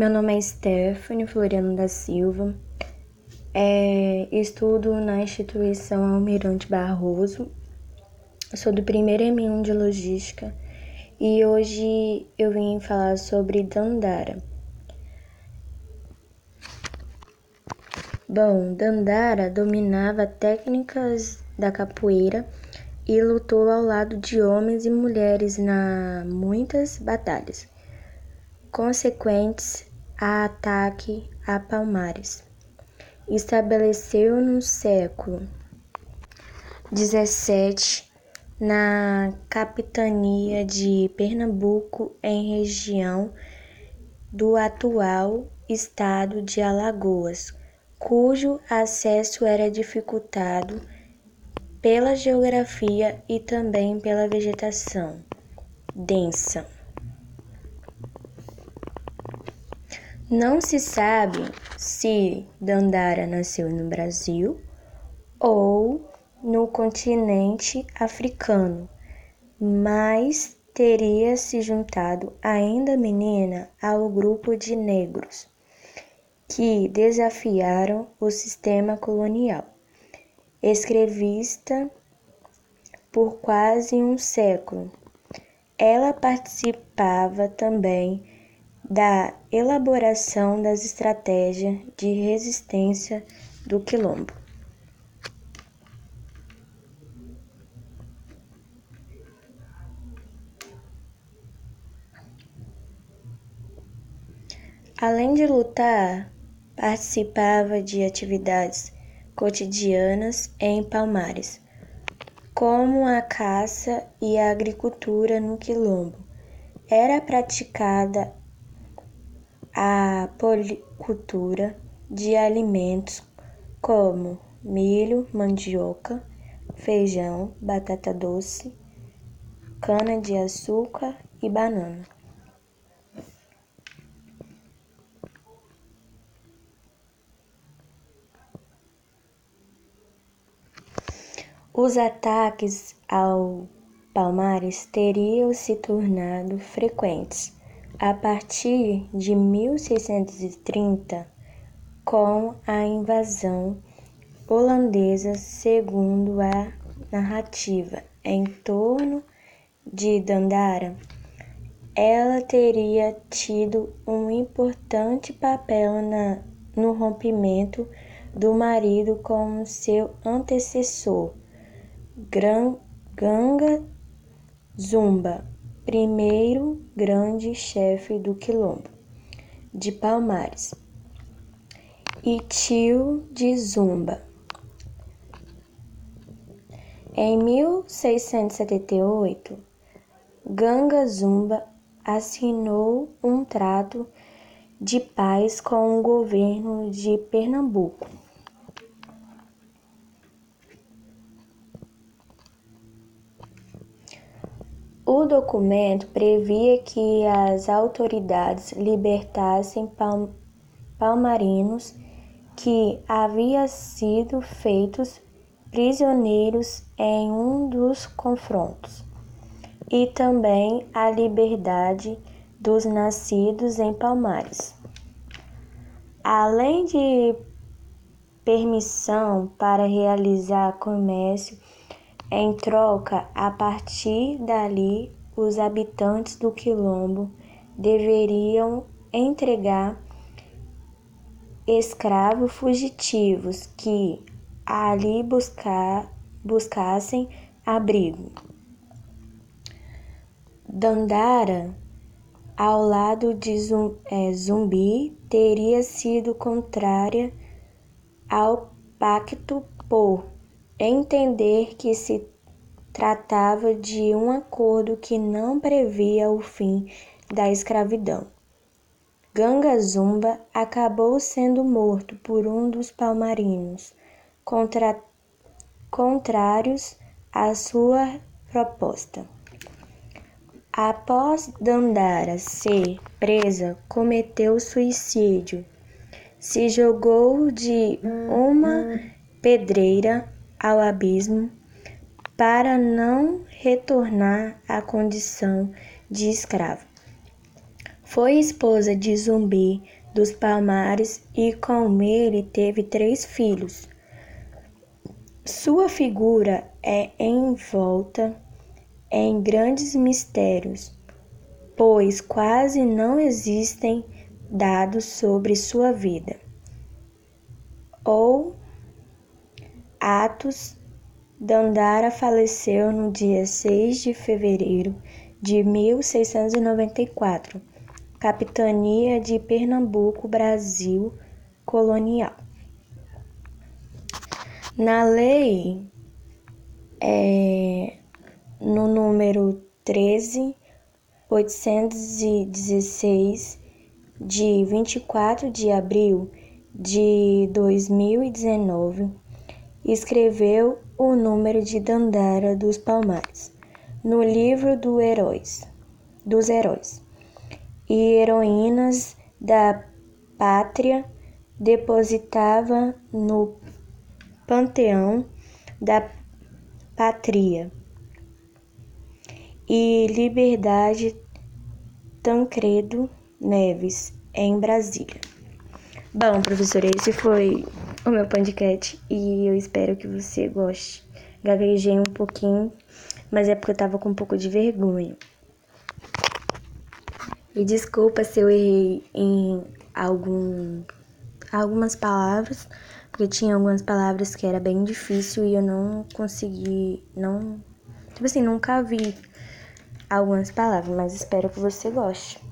Meu nome é Stephanie Floriano da Silva, é, estudo na instituição Almirante Barroso, sou do primeiro M1 de Logística e hoje eu vim falar sobre Dandara. Bom, Dandara dominava técnicas da capoeira e lutou ao lado de homens e mulheres na muitas batalhas. Consequentes a ataque a Palmares. Estabeleceu no século XVII na capitania de Pernambuco, em região do atual estado de Alagoas, cujo acesso era dificultado pela geografia e também pela vegetação densa. Não se sabe se Dandara nasceu no Brasil ou no continente africano, mas teria se juntado ainda menina ao grupo de negros que desafiaram o sistema colonial. Escrevista por quase um século, ela participava também da elaboração das estratégias de resistência do quilombo. Além de lutar, participava de atividades cotidianas em Palmares, como a caça e a agricultura no quilombo. Era praticada a policultura de alimentos como milho, mandioca, feijão, batata doce, cana-de-açúcar e banana. Os ataques ao Palmares teriam se tornado frequentes a partir de 1630, com a invasão holandesa, segundo a narrativa em torno de Dandara, ela teria tido um importante papel na, no rompimento do marido com seu antecessor, Ganga Zumba, primeiro grande chefe do quilombo de Palmares, e tio de Zumba. Em 1678, Ganga Zumba assinou um trato de paz com o governo de Pernambuco. O documento previa que as autoridades libertassem palmarinos que haviam sido feitos prisioneiros em um dos confrontos, e também a liberdade dos nascidos em Palmares. Além de permissão para realizar comércio em troca, a partir dali, os habitantes do quilombo deveriam entregar escravos fugitivos que ali buscar, buscassem abrigo. Dandara, ao lado de é, Zumbi, teria sido contrária ao pacto por entender que se tratava de um acordo que não previa o fim da escravidão. Ganga Zumba acabou sendo morto por um dos palmarinos, contra, contrários à sua proposta. Após Dandara ser presa, cometeu suicídio. Se jogou de uma pedreira ao abismo para não retornar à condição de escravo. Foi esposa de Zumbi dos Palmares e com ele teve três filhos. Sua figura é envolta em grandes mistérios, pois quase não existem dados sobre sua vida ou atos. Dandara faleceu no dia 6 de fevereiro de 1694, capitania de Pernambuco, Brasil colonial. Na lei é, no número 13.816, de 24 de abril de 2019, escreveu o número de Dandara dos Palmares no livro do heróis, dos heróis e heroínas da pátria depositava no panteão da pátria e Liberdade Tancredo Neves, em Brasília. Bom, professor, esse foi o meu podcast e eu espero que você goste. Gaguejei um pouquinho, mas é porque eu tava com um pouco de vergonha. E desculpa se eu errei em algum, algumas palavras, porque tinha algumas palavras que era bem difícil e eu não consegui, não, tipo assim, nunca vi algumas palavras, mas espero que você goste.